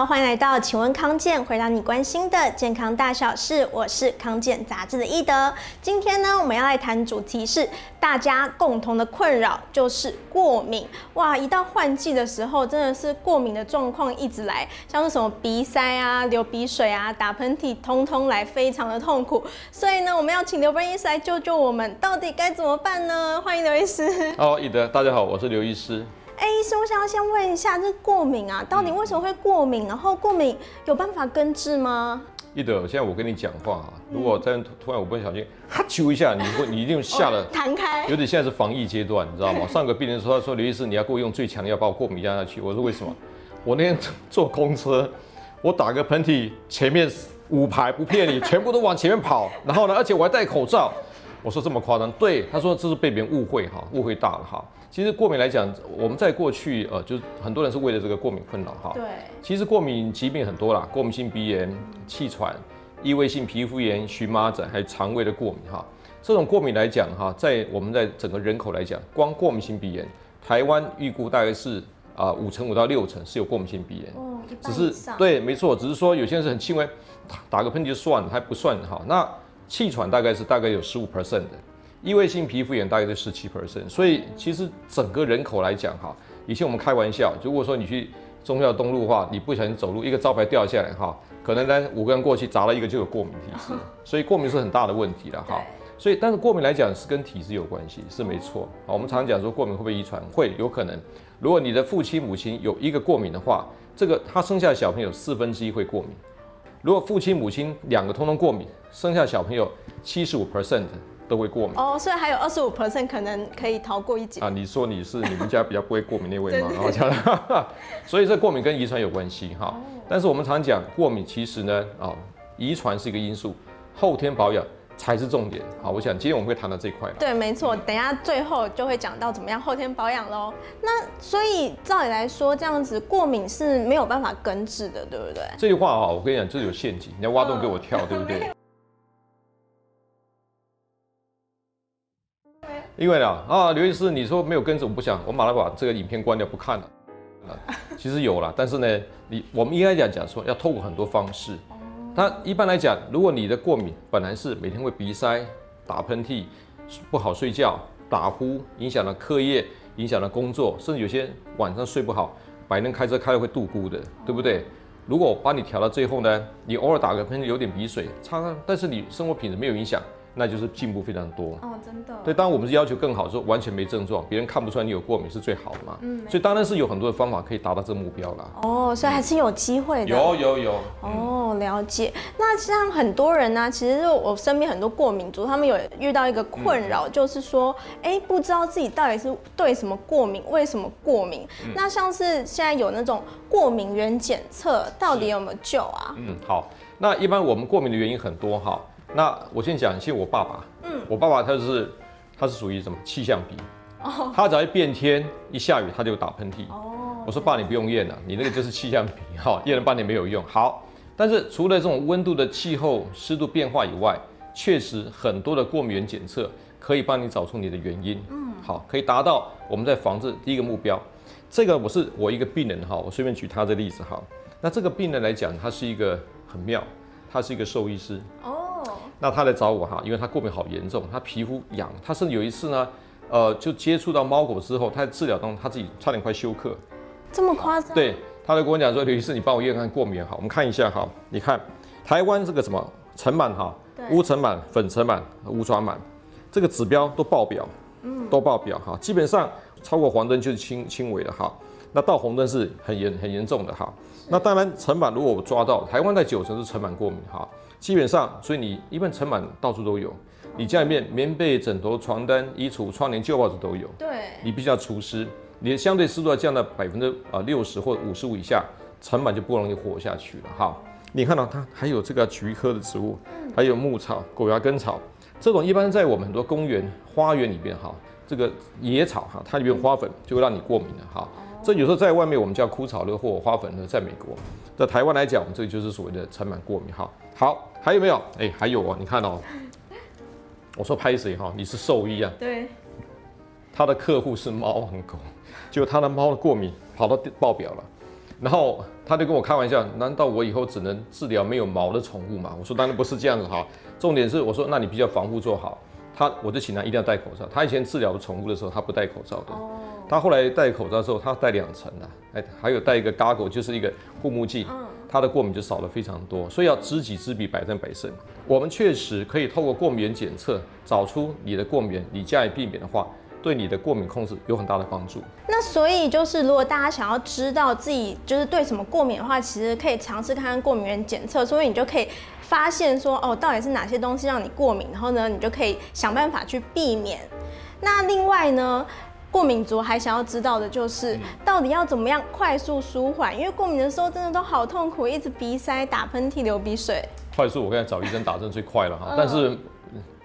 好，欢迎来到请问康健，回答你关心的健康大小事。我是康健杂志的一德。今天呢，我们要来谈主题是大家共同的困扰，就是过敏。哇，一到换季的时候，真的是过敏的状况一直来，像是什么鼻塞啊、流鼻水啊、打喷嚏，通通来，非常的痛苦。所以呢，我们要请刘奔医师来救救我们，到底该怎么办呢？欢迎刘医师。好，一德，大家好，我是刘医师。哎，医生，我想要先问一下，这过敏啊，到底为什么会过敏？然后过敏有办法根治吗？一德，现在我跟你讲话啊，如果在突然我不小心 哈啾一下，你会你一定 吓了弹开。有点现在是防疫阶段，你知道吗？上个病人说，他说刘医师，你要给我用最强的药把我过敏压下去。我说为什么？我那天坐公车，我打个喷嚏，前面五排不骗你，全部都往前面跑，然后呢，而且我还戴口罩。我说这么夸张？对，他说这是被别人误会哈，误会大了哈。其实过敏来讲，我们在过去呃，就是很多人是为了这个过敏困扰哈。对。其实过敏疾病很多啦，过敏性鼻炎、气喘、异位性皮肤炎、荨麻疹，还有肠胃的过敏哈。这种过敏来讲哈，在我们在整个人口来讲，光过敏性鼻炎，台湾预估大概是啊五成五到六成是有过敏性鼻炎。哦，只是对，没错，只是说有些人是很轻微，打个喷嚏就算了，还不算哈。那气喘大概是大概有十五 percent 的，异位性皮肤炎大概是十七 percent，所以其实整个人口来讲哈，以前我们开玩笑，如果说你去中孝东路的话，你不小心走路一个招牌掉下来哈，可能呢五个人过去砸了一个就有过敏体质，所以过敏是很大的问题了哈。所以但是过敏来讲是跟体质有关系，是没错。好，我们常常讲说过敏会不会遗传？会有可能。如果你的父亲母亲有一个过敏的话，这个他生下的小朋友四分之一会过敏。如果父亲母亲两个通通过敏，生下小朋友七十五 percent 都会过敏哦，所以还有二十五 percent 可能可以逃过一劫啊。你说你是你们家比较不会过敏那位吗？然后讲了，所以这过敏跟遗传有关系哈。但是我们常讲过敏其实呢啊，遗传是一个因素，后天保养。才是重点。好，我想今天我们会谈到这一块。对，没错。等一下最后就会讲到怎么样后天保养喽。那所以照理来说，这样子过敏是没有办法根治的，对不对？这句话哈，我跟你讲，就是有陷阱，你要挖洞给我跳，呃、对不对？因为呢，啊，刘医师，你说没有根治，我不想，我马上把这个影片关掉不看了。啊，其实有了，但是呢，你我们应该讲讲说，要透过很多方式。它一般来讲，如果你的过敏本来是每天会鼻塞、打喷嚏、不好睡觉、打呼，影响了课业，影响了工作，甚至有些晚上睡不好，白天开车开了会度咕的，对不对？如果我把你调到最后呢，你偶尔打个喷嚏，有点鼻水，擦擦，但是你生活品质没有影响。那就是进步非常多哦，真的。对，当然我们是要求更好，说完全没症状，别人看不出来你有过敏是最好的嘛。嗯，所以当然是有很多的方法可以达到这个目标啦。哦，所以还是有机会的。有有有。哦，了解。那像很多人呢、啊，其实我身边很多过敏族，他们有遇到一个困扰，嗯、就是说，哎、欸，不知道自己到底是对什么过敏，为什么过敏？嗯、那像是现在有那种过敏原检测，到底有没有救啊？嗯，好。那一般我们过敏的原因很多哈。那我先讲，先我爸爸，嗯，我爸爸他是，他是属于什么气象鼻，哦，他只要一变天一下雨他就打喷嚏，哦，我说爸你不用验了，你那个就是气象鼻，哈，验了半年没有用。好，但是除了这种温度的气候湿度变化以外，确实很多的过敏原检测可以帮你找出你的原因，嗯，好，可以达到我们在防治第一个目标。这个我是我一个病人哈，我随便举他的例子哈，那这个病人来讲，他是一个很妙，他是一个兽医师，哦。那他来找我哈，因为他过敏好严重，他皮肤痒，他甚至有一次呢，呃，就接触到猫狗之后，他在治疗当中他自己差点快休克，这么夸张？对，他就跟我讲说，刘医师，你帮我验看过敏哈，我们看一下哈，你看台湾这个什么尘螨哈，乌尘螨、粉尘螨、无爪螨，这个指标都爆表，嗯，都爆表哈，基本上超过黄灯就是轻轻微的哈，那到红灯是很严很严重的哈，那当然尘螨如果我抓到，台湾在九成是尘螨过敏哈。基本上，所以你一般尘螨到处都有，你家里面棉被、枕头、床单、衣橱、窗帘、旧报纸都有。对，你必须要除湿，你的相对湿度要降到百分之啊六十或五十五以下，尘螨就不容易活下去了。哈，你看到它还有这个菊科的植物，还有牧草、狗牙根草，这种一般在我们很多公园、花园里边哈，这个野草哈，它里面花粉就会让你过敏了哈。这有时候在外面我们叫枯草热或花粉呢，在美国，在台湾来讲，我们这个就是所谓的尘螨过敏哈。好。还有没有？哎、欸，还有啊！你看哦，我说拍谁哈？你是兽医啊？对。他的客户是猫和狗，就他的猫的过敏跑到爆表了。然后他就跟我开玩笑，难道我以后只能治疗没有毛的宠物吗？我说当然不是这样子哈，重点是我说那你比较防护做好。他我就请他一定要戴口罩。他以前治疗宠物的时候，他不戴口罩的。他后来戴口罩之后，他戴两层的，哎，还有戴一个 goggle，就是一个护目镜。他的过敏就少了非常多，所以要知己知彼，百战百胜。我们确实可以透过过敏原检测找出你的过敏原，你加以避免的话。对你的过敏控制有很大的帮助。那所以就是，如果大家想要知道自己就是对什么过敏的话，其实可以尝试看看过敏原检测，所以你就可以发现说，哦，到底是哪些东西让你过敏，然后呢，你就可以想办法去避免。那另外呢，过敏族还想要知道的就是，到底要怎么样快速舒缓？因为过敏的时候真的都好痛苦，一直鼻塞、打喷嚏、流鼻水。快速，我刚才找医生打针最快了哈，嗯、但是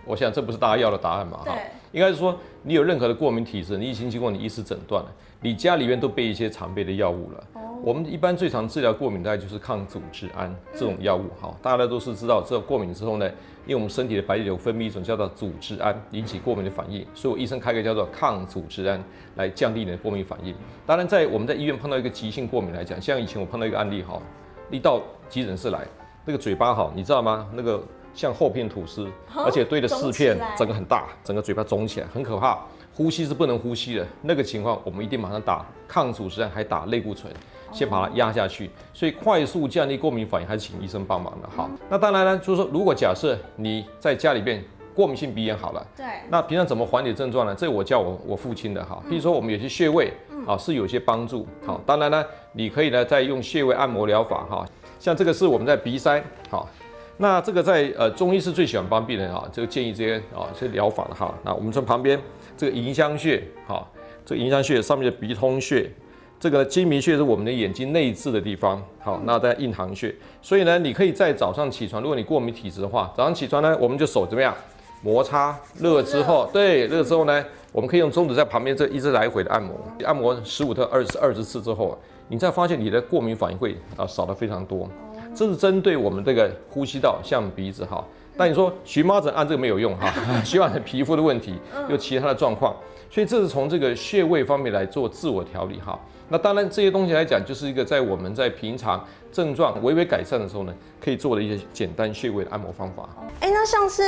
我想这不是大家要的答案嘛？哈。应该是说，你有任何的过敏体质，你已经经过你医师诊断了，你家里面都备一些常备的药物了。Oh. 我们一般最常治疗过敏，大概就是抗组织胺这种药物。哈，大家都是知道，这个过敏之后呢，因为我们身体的白血球分泌一种叫做组织胺，引起过敏的反应，所以我医生开个叫做抗组织胺来降低你的过敏反应。当然，在我们在医院碰到一个急性过敏来讲，像以前我碰到一个案例，哈，一到急诊室来，那个嘴巴哈，你知道吗？那个。像厚片吐司，而且堆了四片，整个很大，整个嘴巴肿起来，很可怕，呼吸是不能呼吸的。那个情况，我们一定马上打抗组织胺，还打类固醇，先把它压下去。所以快速降低过敏反应，还是请医生帮忙的。好，那当然呢，就是说，如果假设你在家里边过敏性鼻炎好了，对，那平常怎么缓解症状呢？这我叫我我父亲的哈，比如说我们有些穴位啊是有些帮助。好，当然呢，你可以呢再用穴位按摩疗法哈，像这个是我们在鼻塞好。那这个在呃中医是最喜欢帮病人啊，就建议这些啊这些疗法的哈。那我们从旁边这个迎香穴，哈，这个迎香穴上面的鼻通穴，这个睛明穴是我们的眼睛内眦的地方，好，那在印堂穴。所以呢，你可以在早上起床，如果你过敏体质的话，早上起床呢，我们就手怎么样摩擦热之后，对，热之后呢，我们可以用中指在旁边这一直来回的按摩，按摩十五到二十二十次之后，你再发现你的过敏反应会啊少得非常多。这是针对我们这个呼吸道，像鼻子哈。但你说荨麻疹按这个没有用哈，荨麻疹皮肤的问题，有其他的状况，所以这是从这个穴位方面来做自我调理哈。那当然这些东西来讲，就是一个在我们在平常症状微微改善的时候呢，可以做的一些简单穴位的按摩方法。哎，那像是。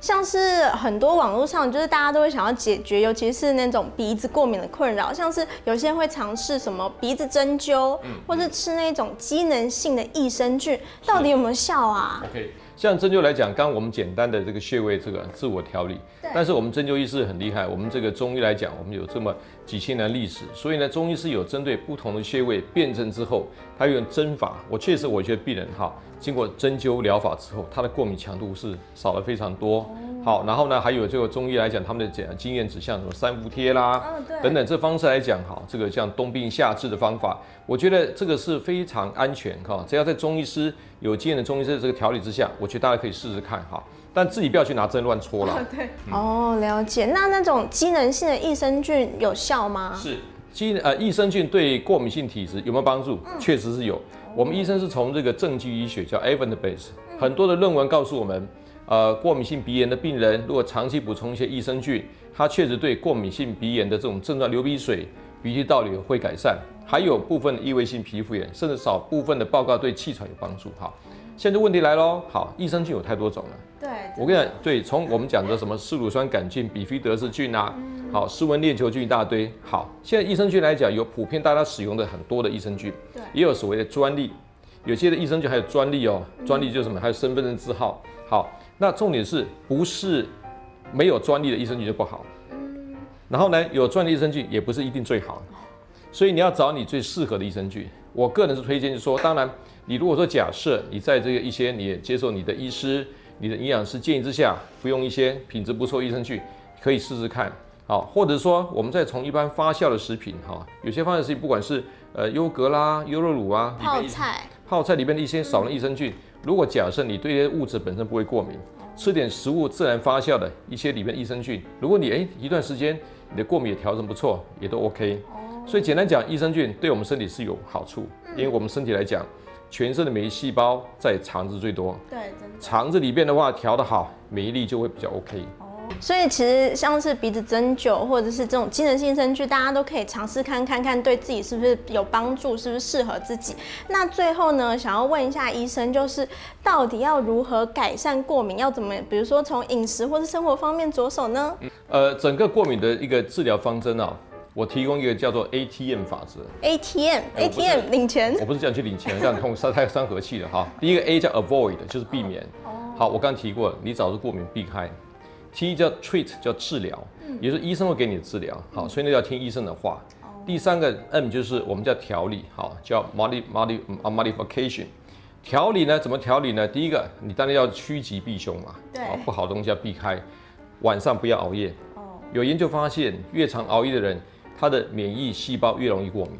像是很多网络上，就是大家都会想要解决，尤其是那种鼻子过敏的困扰，像是有些人会尝试什么鼻子针灸，嗯、或者吃那种机能性的益生菌，到底有没有效啊？OK，像针灸来讲，刚刚我们简单的这个穴位这个自我调理，对。但是我们针灸医师很厉害，我们这个中医来讲，我们有这么几千年历史，所以呢，中医是有针对不同的穴位辨证之后，他用针法，我确实我觉得病人哈。经过针灸疗法之后，他的过敏强度是少了非常多。好，然后呢，还有这个中医来讲，他们的讲经验指向什么三伏贴啦，等等这方式来讲，哈，这个像冬病夏治的方法，我觉得这个是非常安全哈。只要在中医师有经验的中医师的这个调理之下，我觉得大家可以试试看哈，但自己不要去拿针乱戳了。对，哦，了解。那那种机能性的益生菌有效吗？是，机呃益生菌对过敏性体质有没有帮助？确实是有。我们医生是从这个证据医学叫 evidence base，很多的论文告诉我们，呃，过敏性鼻炎的病人如果长期补充一些益生菌，它确实对过敏性鼻炎的这种症状，流鼻水、鼻涕倒流会改善，还有部分的异位性皮肤炎，甚至少部分的报告对气喘有帮助。哈，现在问题来喽，好，益生菌有太多种了。对，我跟你讲，对，从我们讲的什么嗜乳酸杆菌、比菲德氏菌啊。好，斯文链球菌一大堆。好，现在益生菌来讲，有普遍大家使用的很多的益生菌，对，也有所谓的专利，有些的益生菌还有专利哦，专利就是什么？还有身份证字号。好，那重点是不是没有专利的益生菌就不好？嗯。然后呢，有专利益生菌也不是一定最好，所以你要找你最适合的益生菌。我个人是推荐，就是说，当然，你如果说假设你在这个一些你也接受你的医师、你的营养师建议之下，服用一些品质不错益生菌，可以试试看。好，或者说我们再从一般发酵的食品，哈，有些发酵食品不管是呃优格啦、优酪乳啊，泡菜，泡菜里面的一些少量益生菌，如果假设你对这些物质本身不会过敏，吃点食物自然发酵的一些里面益生菌，如果你哎一段时间你的过敏也调整不错，也都 OK。所以简单讲，益生菌对我们身体是有好处，因为我们身体来讲，全身的免疫细胞在肠子最多，对，肠子里边的话调得好，免疫力就会比较 OK。所以其实像是鼻子针灸或者是这种机能性生具，大家都可以尝试看看看对自己是不是有帮助，是不是适合自己。那最后呢，想要问一下医生，就是到底要如何改善过敏？要怎么，比如说从饮食或是生活方面着手呢？呃，整个过敏的一个治疗方针啊，我提供一个叫做 ATM 法则。ATM，ATM 领钱？我不是叫你去领钱，这样痛伤太伤和气了哈。第一个 A 叫 Avoid，就是避免。好，我刚刚提过了，你找出过敏避开。T 叫 treat，叫治疗，也就是医生会给你的治疗。好，所以那要听医生的话。第三个 M 就是我们叫调理，好，叫 modi modi modification。调理呢，怎么调理呢？第一个，你当然要趋吉避凶嘛，对，不好的东西要避开。晚上不要熬夜。有研究发现，越常熬夜的人，他的免疫细胞越容易过敏。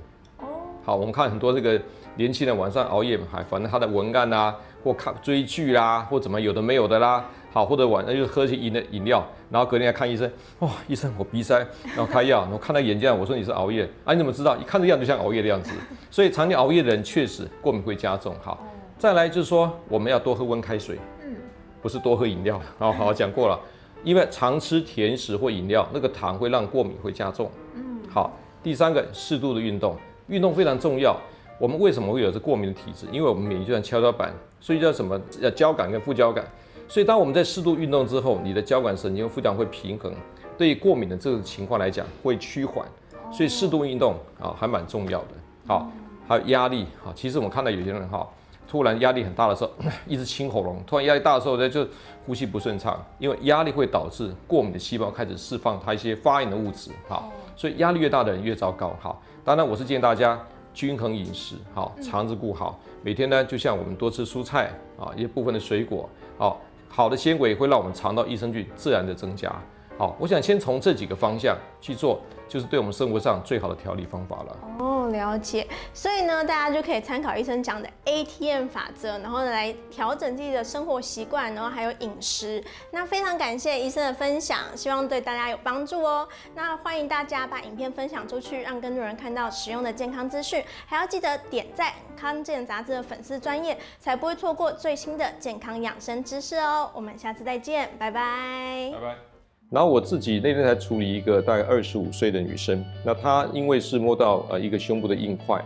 好，我们看很多这个年轻人晚上熬夜，还反正他的文案啊，或看追剧啦，或怎么有的没有的啦。好，或者晚上就是喝些饮的饮料，然后隔天来看医生，哇，医生我鼻塞，然后开药，然后看他眼睛，我说你是熬夜，啊你怎么知道？一看这样就像熬夜的样子，所以常年熬夜的人确实过敏会加重。好，再来就是说我们要多喝温开水，嗯，不是多喝饮料。好好讲过了，因为常吃甜食或饮料，那个糖会让过敏会加重。嗯，好，第三个适度的运动，运动非常重要。我们为什么会有这过敏的体质？因为我们免疫就像跷跷板，所以叫什么？叫交感跟副交感。所以，当我们在适度运动之后，你的交感神经副交感会平衡，对于过敏的这个情况来讲会趋缓。所以，适度运动啊，还蛮重要的。好，还有压力。好，其实我们看到有些人哈，突然压力很大的时候，一直清喉咙；突然压力大的时候呢，就呼吸不顺畅。因为压力会导致过敏的细胞开始释放它一些发炎的物质。好，所以压力越大的人越糟糕。好，当然我是建议大家均衡饮食，好，肠子顾好，每天呢，就像我们多吃蔬菜啊，一些部分的水果，好。好的纤维会让我们肠道益生菌自然的增加。好，我想先从这几个方向去做，就是对我们生活上最好的调理方法了。哦，了解。所以呢，大家就可以参考医生讲的 ATM 法则，然后来调整自己的生活习惯，然后还有饮食。那非常感谢医生的分享，希望对大家有帮助哦。那欢迎大家把影片分享出去，让更多人看到实用的健康资讯。还要记得点赞康健杂志的粉丝专业，才不会错过最新的健康养生知识哦。我们下次再见，拜拜。拜拜。然后我自己那天才处理一个大概二十五岁的女生，那她因为是摸到呃一个胸部的硬块，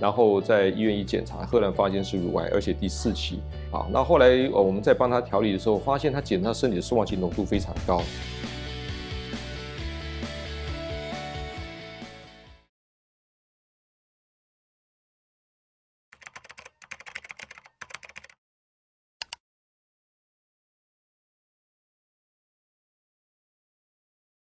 然后在医院一检查，赫然发现是乳癌，而且第四期。啊，那后来我们在帮她调理的时候，发现她检查身体的宋黄钠浓度非常高。